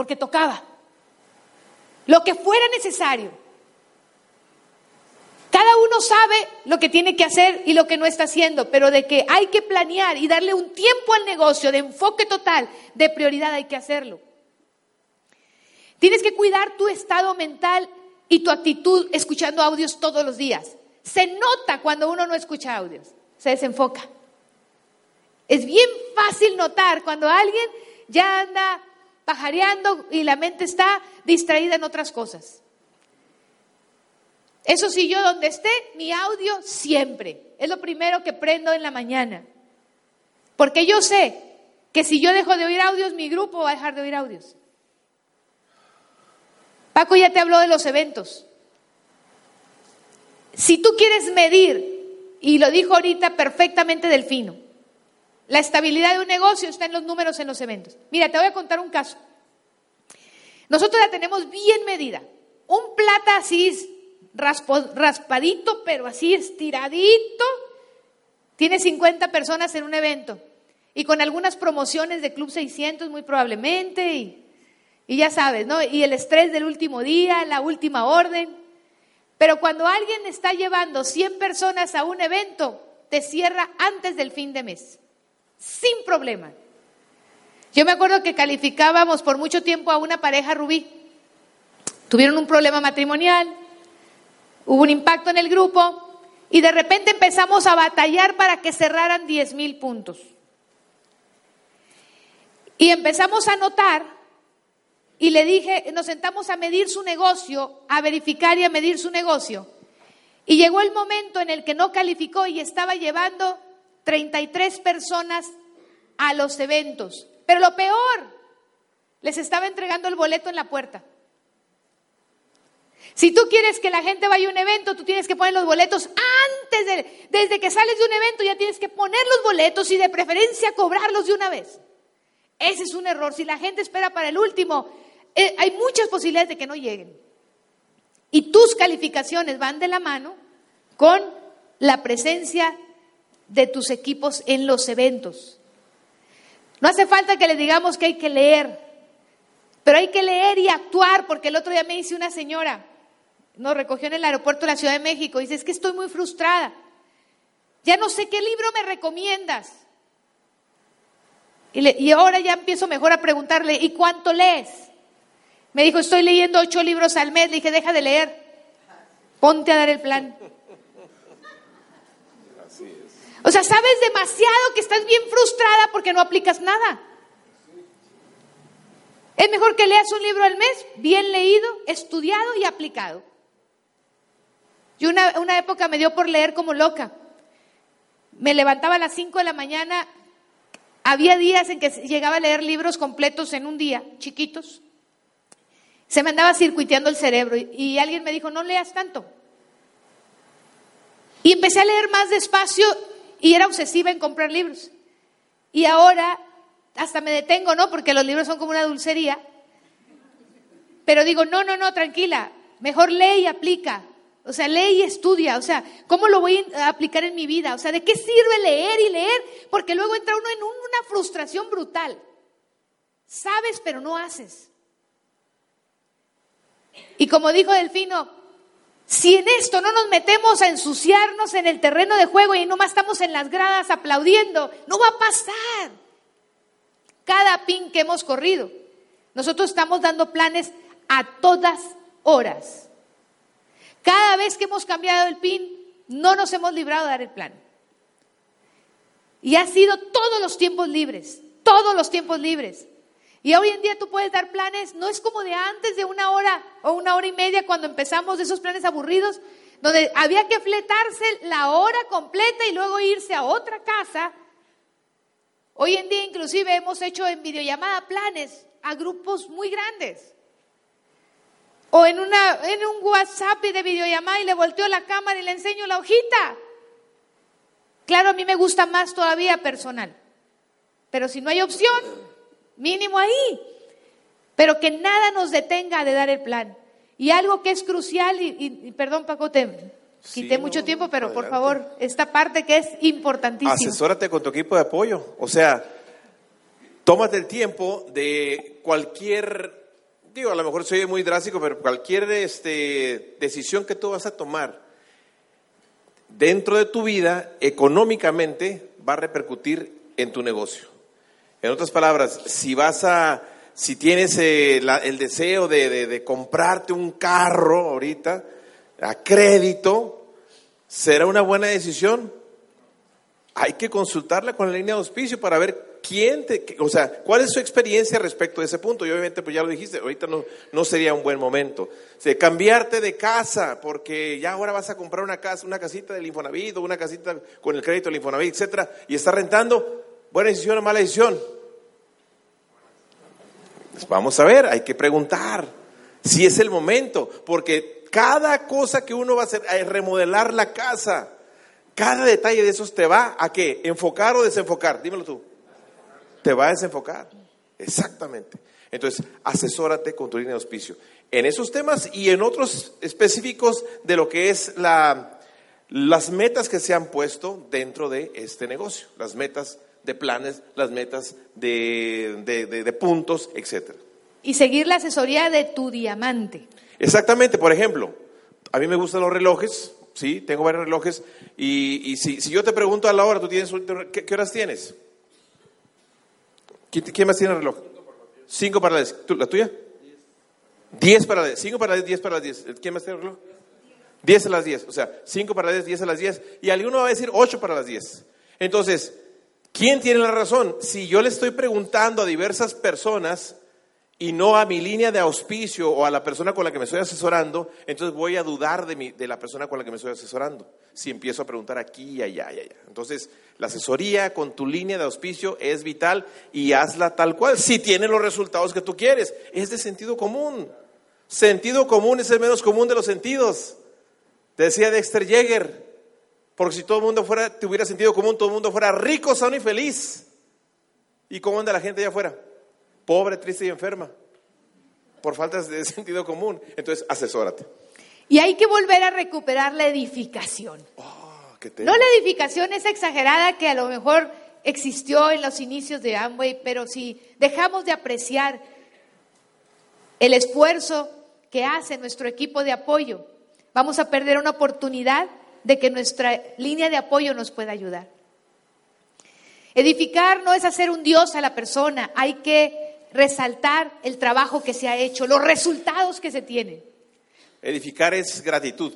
porque tocaba. lo que fuera necesario. Cada uno sabe lo que tiene que hacer y lo que no está haciendo, pero de que hay que planear y darle un tiempo al negocio de enfoque total, de prioridad, hay que hacerlo. Tienes que cuidar tu estado mental y tu actitud escuchando audios todos los días. Se nota cuando uno no escucha audios, se desenfoca. Es bien fácil notar cuando alguien ya anda pajareando y la mente está distraída en otras cosas. Eso sí, yo donde esté, mi audio siempre. Es lo primero que prendo en la mañana. Porque yo sé que si yo dejo de oír audios, mi grupo va a dejar de oír audios. Paco ya te habló de los eventos. Si tú quieres medir, y lo dijo ahorita perfectamente Delfino, la estabilidad de un negocio está en los números en los eventos. Mira, te voy a contar un caso. Nosotros la tenemos bien medida. Un plata así raspadito, pero así estiradito. Tiene 50 personas en un evento. Y con algunas promociones de Club 600 muy probablemente. Y, ya sabes, ¿no? Y el estrés del último día, la última orden. Pero cuando alguien está llevando 100 personas a un evento, te cierra antes del fin de mes. Sin problema. Yo me acuerdo que calificábamos por mucho tiempo a una pareja rubí. Tuvieron un problema matrimonial, hubo un impacto en el grupo y de repente empezamos a batallar para que cerraran 10 mil puntos. Y empezamos a notar y le dije, nos sentamos a medir su negocio, a verificar y a medir su negocio. Y llegó el momento en el que no calificó y estaba llevando 33 personas a los eventos. Pero lo peor, les estaba entregando el boleto en la puerta. Si tú quieres que la gente vaya a un evento, tú tienes que poner los boletos antes de, desde que sales de un evento, ya tienes que poner los boletos y de preferencia cobrarlos de una vez. Ese es un error. Si la gente espera para el último, eh, hay muchas posibilidades de que no lleguen. Y tus calificaciones van de la mano con la presencia de tus equipos en los eventos. No hace falta que le digamos que hay que leer, pero hay que leer y actuar, porque el otro día me dice una señora, nos recogió en el aeropuerto de la Ciudad de México. Dice, es que estoy muy frustrada. Ya no sé qué libro me recomiendas. Y, ahora ya empiezo mejor a preguntarle, ¿y cuánto lees? Me dijo, estoy leyendo ocho libros al mes. Le dije, deja de leer. Ponte a dar el plan. O sea, sabes demasiado que estás bien frustrada porque no aplicas nada. Es mejor que leas un libro al mes, bien leído, estudiado y aplicado. Yo una, una época me dio por leer como loca. Me levantaba a las 5 de la mañana. Había días en que llegaba a leer libros completos en un día, chiquitos. Se me andaba circuiteando el cerebro y, y alguien me dijo, no leas tanto. Y empecé a leer más despacio y era obsesiva en comprar libros. Y ahora hasta me detengo, ¿no? Porque los libros son como una dulcería. Pero digo, no, no, no, tranquila, mejor lee y aplica. O sea, lee y estudia. O sea, ¿cómo lo voy a aplicar en mi vida? O sea, ¿de qué sirve leer y leer? Porque luego entra uno en una frustración brutal. Sabes, pero no haces. Y como dijo Delfino, si en esto no nos metemos a ensuciarnos en el terreno de juego y nomás estamos en las gradas aplaudiendo, no va a pasar. Cada pin que hemos corrido, nosotros estamos dando planes a todas horas. Cada vez que hemos cambiado el pin, no nos hemos librado de dar el plan. Y ha sido todos los tiempos libres, todos los tiempos libres. Y hoy en día tú puedes dar planes, no es como de antes de una hora o una hora y media cuando empezamos esos planes aburridos, donde había que fletarse la hora completa y luego irse a otra casa. Hoy en día inclusive hemos hecho en videollamada planes a grupos muy grandes. O en, una, en un WhatsApp de videollamada y le volteo la cámara y le enseño la hojita. Claro, a mí me gusta más todavía personal. Pero si no hay opción, mínimo ahí. Pero que nada nos detenga de dar el plan. Y algo que es crucial, y, perdón Paco, te quité mucho tiempo, pero por favor, esta parte que es importantísima. Asesórate con tu equipo de apoyo. O sea, tómate el tiempo de cualquier digo, a lo mejor soy muy drástico, pero cualquier este, decisión que tú vas a tomar dentro de tu vida, económicamente, va a repercutir en tu negocio. En otras palabras, si vas a, si tienes eh, el deseo de, de comprarte un carro ahorita a crédito, ¿será una buena decisión? Hay que consultarla con la línea de auspicio para ver ¿quién te, o sea, cuál es su experiencia respecto a ese punto? Y obviamente, pues ya lo dijiste, ahorita no, no sería un buen momento. O cambiarte de casa, porque ya ahora vas a comprar una casa, una casita del Infonavit o una casita con el crédito del Infonavit, etcétera, y estás rentando, buena decisión o mala decisión. Pues vamos a ver, hay que preguntar si es el momento, porque cada cosa que uno va a hacer, es remodelar la casa, cada detalle de esos te va a qué, enfocar o desenfocar, dímelo tú te va a desenfocar. Exactamente. Entonces, asesórate con tu línea de auspicio. En esos temas y en otros específicos de lo que es la, las metas que se han puesto dentro de este negocio, las metas de planes, las metas de, de, puntos, etc. Y seguir la asesoría de tu diamante. Exactamente, por ejemplo, a mí me gustan los relojes, sí, tengo varios relojes, y, si, si, yo te pregunto a la hora, ¿tú tienes, qué horas tienes? ¿Quién más tiene el reloj? Cinco para las diez. ¿La tuya? Diez para las diez. Cinco para las diez, para las diez. ¿Quién más tiene el reloj? Diez a las diez. O sea, cinco para las diez, diez a las diez. Y alguno va a decir ocho para las diez. Entonces, ¿quién tiene la razón? Si yo le estoy preguntando a diversas personas y no a mi línea de auspicio o a la persona con la que me estoy asesorando, entonces voy a dudar de, mi, de la persona con la que me estoy asesorando. Si empiezo a preguntar aquí y allá y allá. Entonces, la asesoría con tu línea de auspicio es vital y hazla tal cual, si tiene los resultados que tú quieres. Es de sentido común. Sentido común es el menos común de los sentidos. Decía Dexter Yeager, porque si todo el mundo fuera, tuviera sentido común, todo el mundo fuera rico, sano y feliz. ¿Y cómo anda la gente allá afuera? pobre, triste y enferma, por falta de sentido común. Entonces, asesórate. Y hay que volver a recuperar la edificación. Oh, no la edificación es exagerada que a lo mejor existió en los inicios de Amway, pero si dejamos de apreciar el esfuerzo que hace nuestro equipo de apoyo, vamos a perder una oportunidad de que nuestra línea de apoyo nos pueda ayudar. Edificar no es hacer un Dios a la persona, hay que resaltar el trabajo que se ha hecho, los resultados que se tienen. Edificar es gratitud.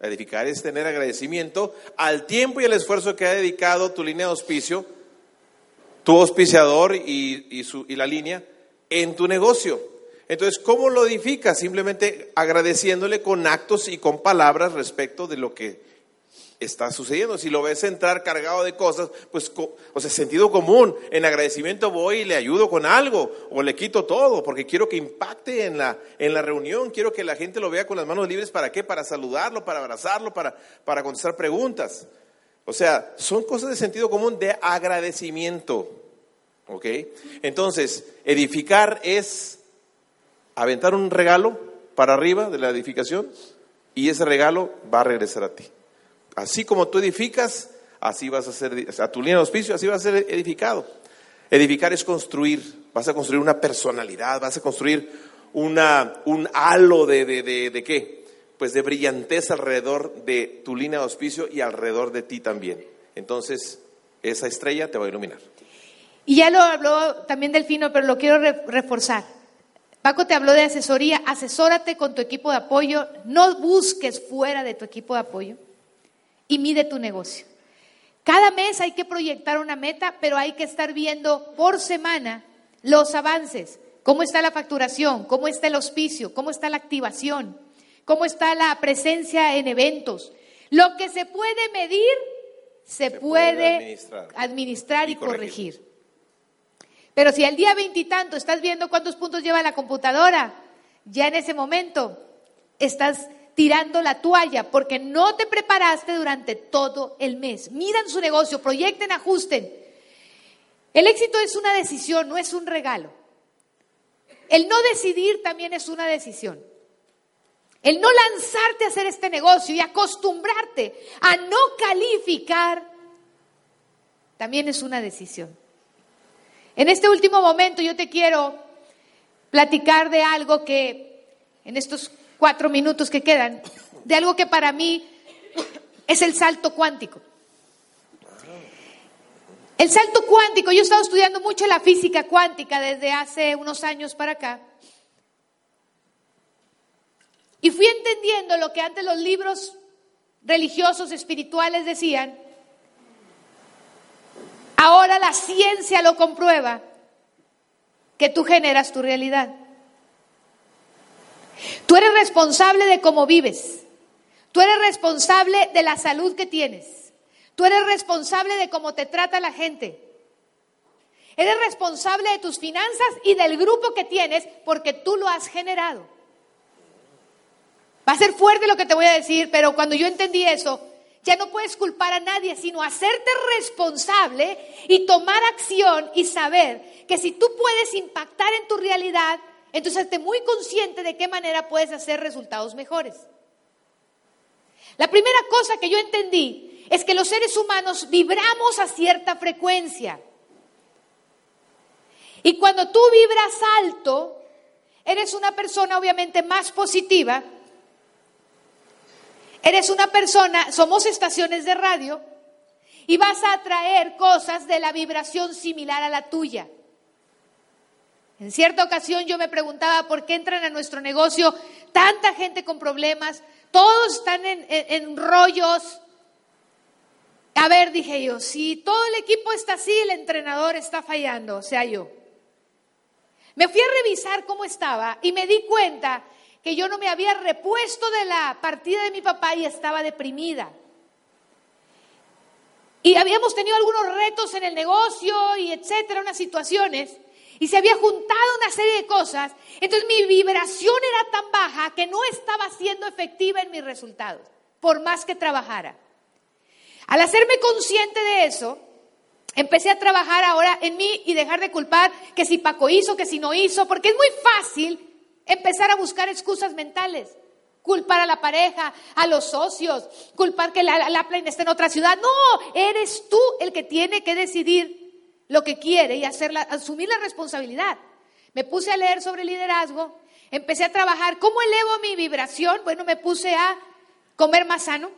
Edificar es tener agradecimiento al tiempo y al esfuerzo que ha dedicado tu línea de auspicio, tu auspiciador y, la línea en tu negocio. Entonces, ¿cómo lo edificas? Simplemente agradeciéndole con actos y con palabras respecto de lo que está sucediendo. Si lo ves entrar cargado de cosas, pues, o sea, sentido común. En agradecimiento voy y le ayudo con algo o le quito todo porque quiero que impacte en la, en la reunión. Quiero que la gente lo vea con las manos libres. ¿Para qué? Para saludarlo, para abrazarlo, para, para contestar preguntas. O sea, son cosas de sentido común de agradecimiento. ¿Ok? Entonces, edificar es aventar un regalo para arriba de la edificación y ese regalo va a regresar a ti. Así como tú edificas, así vas a ser, a tu línea de auspicio, así vas a ser edificado. Edificar es construir, vas a construir una personalidad, vas a construir una, un halo de, de, de, qué? Pues de brillantez alrededor de tu línea de auspicio y alrededor de ti también. Entonces, esa estrella te va a iluminar. Y ya lo habló también Delfino, pero lo quiero reforzar. Paco te habló de asesoría, asesórate con tu equipo de apoyo, no busques fuera de tu equipo de apoyo y mide tu negocio. Cada mes hay que proyectar una meta, pero hay que estar viendo por semana los avances. ¿Cómo está la facturación? ¿Cómo está el auspicio? ¿Cómo está la activación? ¿Cómo está la presencia en eventos? Lo que se puede medir, se, puede, administrar, y, corregir. Pero si al día veintitanto estás viendo cuántos puntos lleva la computadora, ya en ese momento estás tirando la toalla porque no te preparaste durante todo el mes. Miran su negocio, proyecten, ajusten. El éxito es una decisión, no es un regalo. El no decidir también es una decisión. El no lanzarte a hacer este negocio y acostumbrarte a no calificar también es una decisión. En este último momento yo te quiero platicar de algo que, en estos cuatro minutos que quedan, de algo que para mí es el salto cuántico. El salto cuántico, yo he estado estudiando mucho la física cuántica desde hace unos años para acá. Y fui entendiendo lo que antes los libros religiosos, espirituales decían. Ahora la ciencia lo comprueba, que tú generas tu realidad. Tú eres responsable de cómo vives. Tú eres responsable de la salud que tienes. Tú eres responsable de cómo te trata la gente. Eres responsable de tus finanzas y del grupo que tienes porque tú lo has generado. Va a ser fuerte lo que te voy a decir, pero cuando yo entendí eso, ya no puedes culpar a nadie, sino hacerte responsable y tomar acción y saber que si tú puedes impactar en tu realidad, entonces esté muy consciente de qué manera puedes hacer resultados mejores. La primera cosa que yo entendí es que los seres humanos vibramos a cierta frecuencia. Y cuando tú vibras alto, eres una persona obviamente más positiva. Eres una persona, somos estaciones de radio, y vas a atraer cosas de la vibración similar a la tuya. En cierta ocasión yo me preguntaba por qué entran a nuestro negocio tanta gente con problemas, todos están en, rollos. A ver, dije yo, si todo el equipo está así, el entrenador está fallando, o sea, yo. Me fui a revisar cómo estaba y me di cuenta que yo no me había repuesto de la partida de mi papá y estaba deprimida. Y habíamos tenido algunos retos en el negocio y etcétera, unas situaciones y se había juntado una serie de cosas, entonces mi vibración era tan baja que no estaba siendo efectiva en mis resultados, por más que trabajara. Al hacerme consciente de eso, empecé a trabajar ahora en mí y dejar de culpar que si Paco hizo, que si no hizo, porque es muy fácil empezar a buscar excusas mentales. Culpar a la pareja, a los socios, culpar que la, la, esté en otra ciudad. No, eres tú el que tiene que decidir lo que quiere y hacerla, asumir la responsabilidad. Me puse a leer sobre liderazgo, empecé a trabajar. ¿Cómo elevo mi vibración? Bueno, me puse a comer más sano,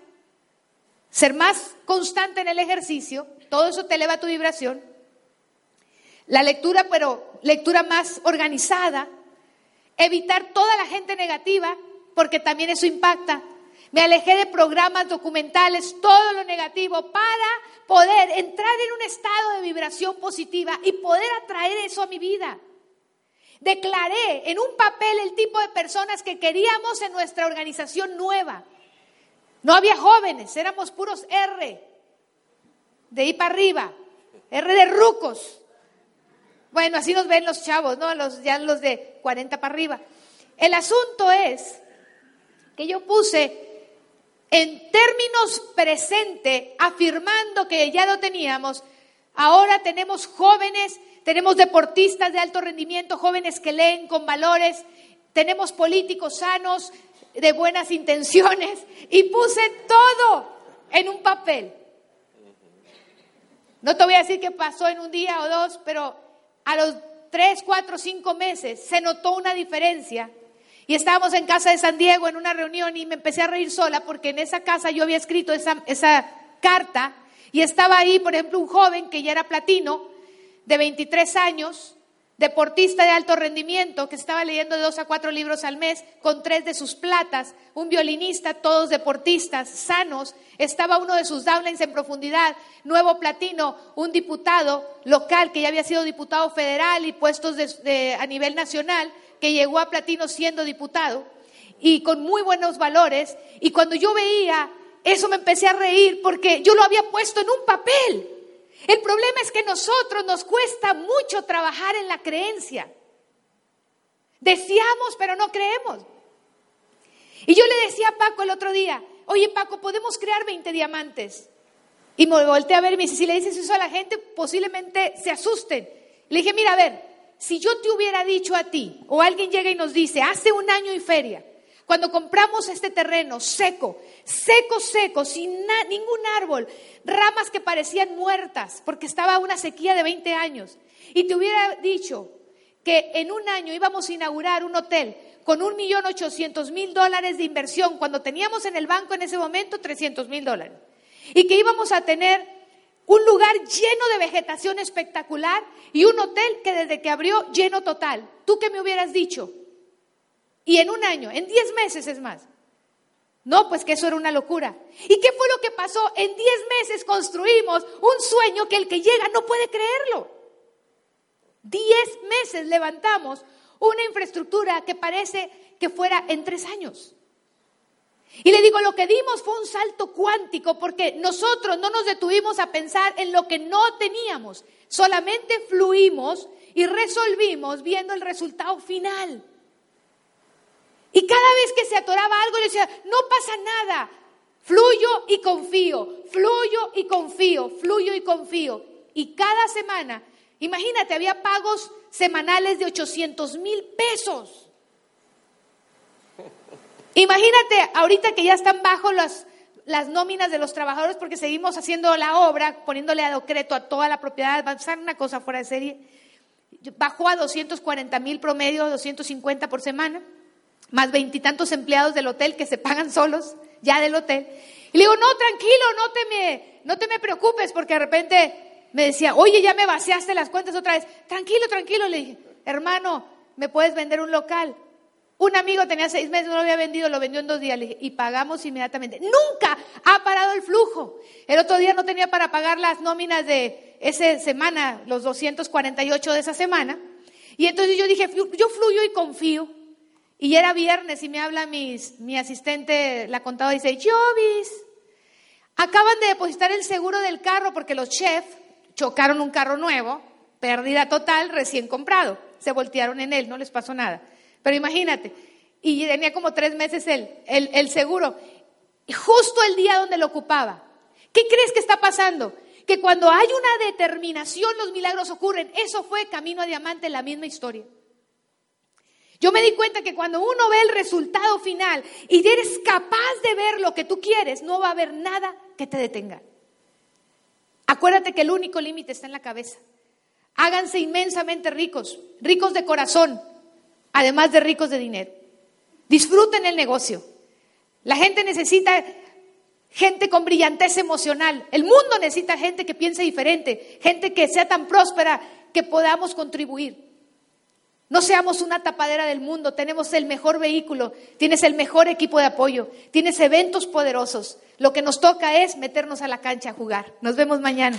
ser más constante en el ejercicio, todo eso te eleva tu vibración. La lectura, pero lectura más organizada, evitar toda la gente negativa, porque también eso impacta. Me alejé de programas documentales, todo lo negativo, para poder entrar en un estado de vibración positiva y poder atraer eso a mi vida. Declaré en un papel el tipo de personas que queríamos en nuestra organización nueva. No había jóvenes, éramos puros R, de ahí para arriba, R de rucos. Bueno, así nos ven los chavos, ¿no? Los, ya los de 40 para arriba. El asunto es que yo puse en términos presente, afirmando que ya lo teníamos, ahora tenemos jóvenes, tenemos deportistas de alto rendimiento, jóvenes que leen con valores, tenemos políticos sanos, de buenas intenciones, y puse todo en un papel. No te voy a decir que pasó en un día o dos, pero a los tres, cuatro, cinco meses se notó una diferencia. Y estábamos en casa de San Diego en una reunión y me empecé a reír sola porque en esa casa yo había escrito esa, carta y estaba ahí, por ejemplo, un joven que ya era platino, de 23 años, deportista de alto rendimiento, que estaba leyendo de dos a cuatro libros al mes, con tres de sus platas, un violinista, todos deportistas, sanos, estaba uno de sus downlines en profundidad, nuevo platino, un diputado local que ya había sido diputado federal y puestos a nivel nacional, que llegó a platino siendo diputado y con muy buenos valores. Y cuando yo veía eso me empecé a reír porque yo lo había puesto en un papel. El problema es que nosotros nos cuesta mucho trabajar en la creencia. Deseamos, pero no creemos. Y yo le decía a Paco el otro día, oye Paco, podemos crear 20 diamantes. Y me volteé a ver y me dice, si le dices eso a la gente, posiblemente se asusten. Le dije, mira, a ver, si yo te hubiera dicho a ti, o alguien llega y nos dice, hace un año y feria, cuando compramos este terreno seco, seco, seco, sin ningún árbol, ramas que parecían muertas, porque estaba una sequía de 20 años, y te hubiera dicho que en un año íbamos a inaugurar un hotel con un millón ochocientos mil dólares de inversión cuando teníamos en el banco en ese momento trescientos mil dólares. Y que íbamos a tener un lugar lleno de vegetación espectacular y un hotel que desde que abrió lleno total. ¿Tú qué me hubieras dicho? Y en un año, en diez meses es más. No, pues que eso era una locura. ¿Y qué fue lo que pasó? En diez meses construimos un sueño que el que llega no puede creerlo. Diez meses levantamos una infraestructura que parece que fuera en tres años. Y le digo, lo que dimos fue un salto cuántico porque nosotros no nos detuvimos a pensar en lo que no teníamos, solamente fluimos y resolvimos viendo el resultado final. Y cada vez que se atoraba algo, le decía, no pasa nada, fluyo y confío, fluyo y confío, fluyo y confío. Y cada semana, imagínate, había pagos semanales de 800 mil pesos. Imagínate ahorita que ya están bajo las, las nóminas de los trabajadores porque seguimos haciendo la obra, poniéndole a decreto a toda la propiedad, va a ser una cosa fuera de serie. Bajó a 240 mil promedio, 250 por semana, más veintitantos empleados del hotel que se pagan solos ya del hotel. Y le digo, no, tranquilo, no te me, no te me preocupes, porque de repente me decía, oye, ya me vaciaste las cuentas otra vez. Tranquilo, tranquilo, le dije, hermano, ¿me puedes vender un local? Un amigo tenía seis meses, no lo había vendido, lo vendió en dos días y pagamos inmediatamente. Nunca ha parado el flujo. El otro día no tenía para pagar las nóminas de esa semana, los 248 de esa semana. Y entonces yo dije, yo fluyo y confío. Y era viernes y me habla mis, mi asistente, la contadora, y dice, Jovis, acaban de depositar el seguro del carro porque los chefs chocaron un carro nuevo, pérdida total, recién comprado. Se voltearon en él, no les pasó nada. Pero imagínate, y tenía como tres meses el, el, seguro, justo el día donde lo ocupaba. ¿Qué crees que está pasando? Que cuando hay una determinación los milagros ocurren. Eso fue Camino a Diamante, la misma historia. Yo me di cuenta que cuando uno ve el resultado final y eres capaz de ver lo que tú quieres, no va a haber nada que te detenga. Acuérdate que el único límite está en la cabeza. Háganse inmensamente ricos, ricos de corazón, además de ricos de dinero. Disfruten el negocio. La gente necesita gente con brillantez emocional. El mundo necesita gente que piense diferente, gente que sea tan próspera que podamos contribuir. No seamos una tapadera del mundo, tenemos el mejor vehículo, tienes el mejor equipo de apoyo, tienes eventos poderosos. Lo que nos toca es meternos a la cancha a jugar. Nos vemos mañana.